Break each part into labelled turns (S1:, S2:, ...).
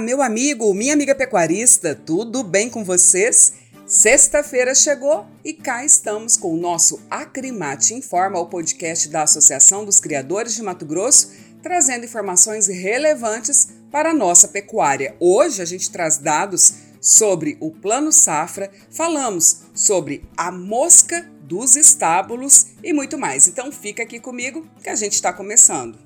S1: meu amigo, minha amiga pecuarista, tudo bem com vocês? Sexta-feira chegou e cá estamos com o nosso Acrimate Informa, o podcast da Associação dos Criadores de Mato Grosso, trazendo informações relevantes para a nossa pecuária. Hoje a gente traz dados sobre o Plano Safra, falamos sobre a mosca dos estábulos e muito mais. Então fica aqui comigo que a gente está começando.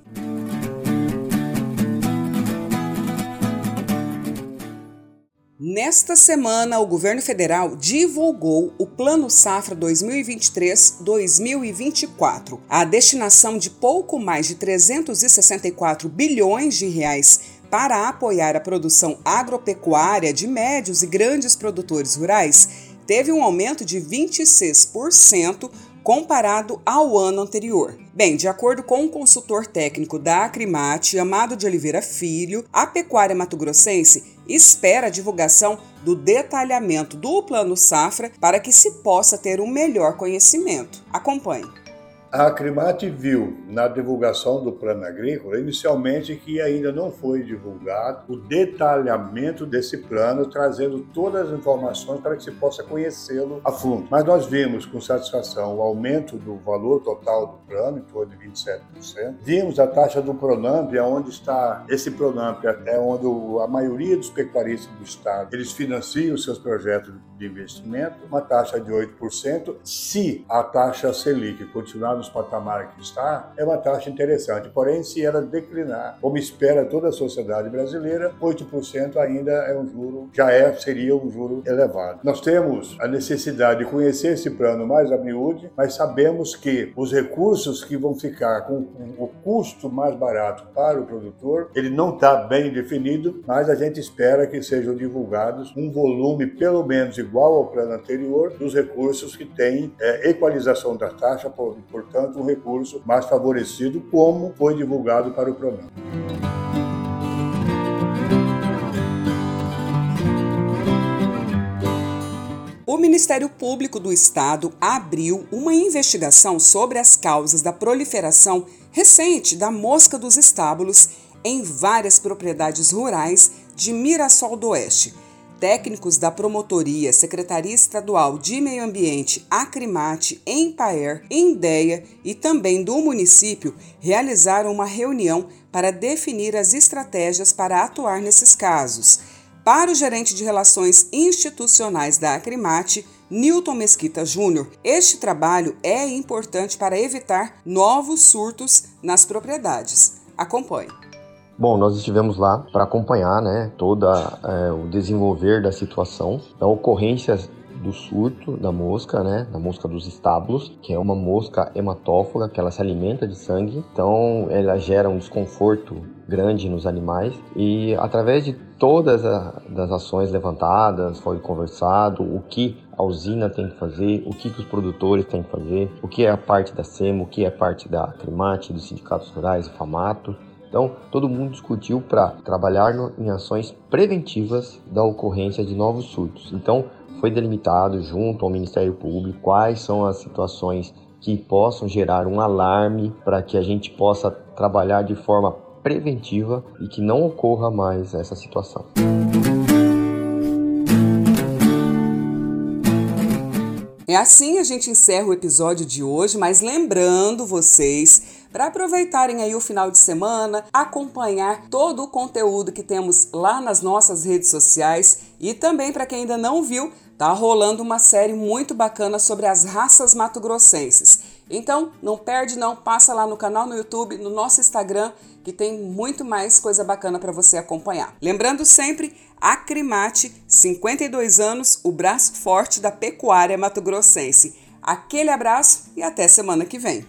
S1: Nesta semana, o governo federal divulgou o Plano Safra 2023-2024. A destinação de pouco mais de 364 bilhões de reais para apoiar a produção agropecuária de médios e grandes produtores rurais teve um aumento de 26% comparado ao ano anterior. Bem, de acordo com o consultor técnico da Acrimate, Amado de Oliveira Filho, a pecuária mato-grossense espera a divulgação do detalhamento do Plano Safra para que se possa ter um melhor conhecimento. Acompanhe.
S2: A Acrimate viu na divulgação do plano agrícola, inicialmente, que ainda não foi divulgado o detalhamento desse plano, trazendo todas as informações para que se possa conhecê-lo a fundo. Mas nós vimos com satisfação o aumento do valor total do plano, em torno de 27%. Vimos a taxa do Pronamp, onde está esse Pronamp, é onde a maioria dos pecuaristas do Estado, eles financiam seus projetos de investimento, uma taxa de 8%. Se a taxa Selic continuar nos patamares que está, é uma taxa interessante. Porém, se ela declinar, como espera toda a sociedade brasileira, 8% ainda é um juro, já é, seria um juro elevado. Nós temos a necessidade de conhecer esse plano mais a miúde, mas sabemos que os recursos que vão ficar com o custo mais barato para o produtor, ele não está bem definido, mas a gente espera que sejam divulgados um volume pelo menos igual ao plano anterior dos recursos que têm é, equalização da taxa, portanto, portanto, um recurso mais favorecido, como foi divulgado para o programa.
S1: O Ministério Público do Estado abriu uma investigação sobre as causas da proliferação recente da mosca dos estábulos em várias propriedades rurais de Mirassol do Oeste Técnicos da Promotoria, Secretaria Estadual de Meio Ambiente, Acrimate, Empaer, Endeia e também do município realizaram uma reunião para definir as estratégias para atuar nesses casos. Para o gerente de Relações Institucionais da Acrimate, Newton Mesquita Júnior, este trabalho é importante para evitar novos surtos nas propriedades. Acompanhe.
S3: Bom, nós estivemos lá para acompanhar né, todo é, o desenvolver da situação, da ocorrência do surto da mosca, né, da mosca dos estábulos, que é uma mosca hematófaga, que ela se alimenta de sangue, então ela gera um desconforto grande nos animais. E através de todas as ações levantadas foi conversado o que a usina tem que fazer, o que, que os produtores têm que fazer, o que é a parte da SEMO, o que é a parte da Climate, dos sindicatos rurais, FAMATO, então, todo mundo discutiu para trabalhar no, em ações preventivas da ocorrência de novos surtos. Então, foi delimitado junto ao Ministério Público quais são as situações que possam gerar um alarme para que a gente possa trabalhar de forma preventiva e que não ocorra mais essa situação.
S1: É assim a gente encerra o episódio de hoje, mas lembrando vocês para aproveitarem aí o final de semana, acompanhar todo o conteúdo que temos lá nas nossas redes sociais e também para quem ainda não viu, tá rolando uma série muito bacana sobre as raças mato-grossenses. Então, não perde não, passa lá no canal no YouTube, no nosso Instagram, que tem muito mais coisa bacana para você acompanhar. Lembrando sempre, Acrimate, 52 anos, o braço forte da pecuária mato-grossense. Aquele abraço e até semana que vem.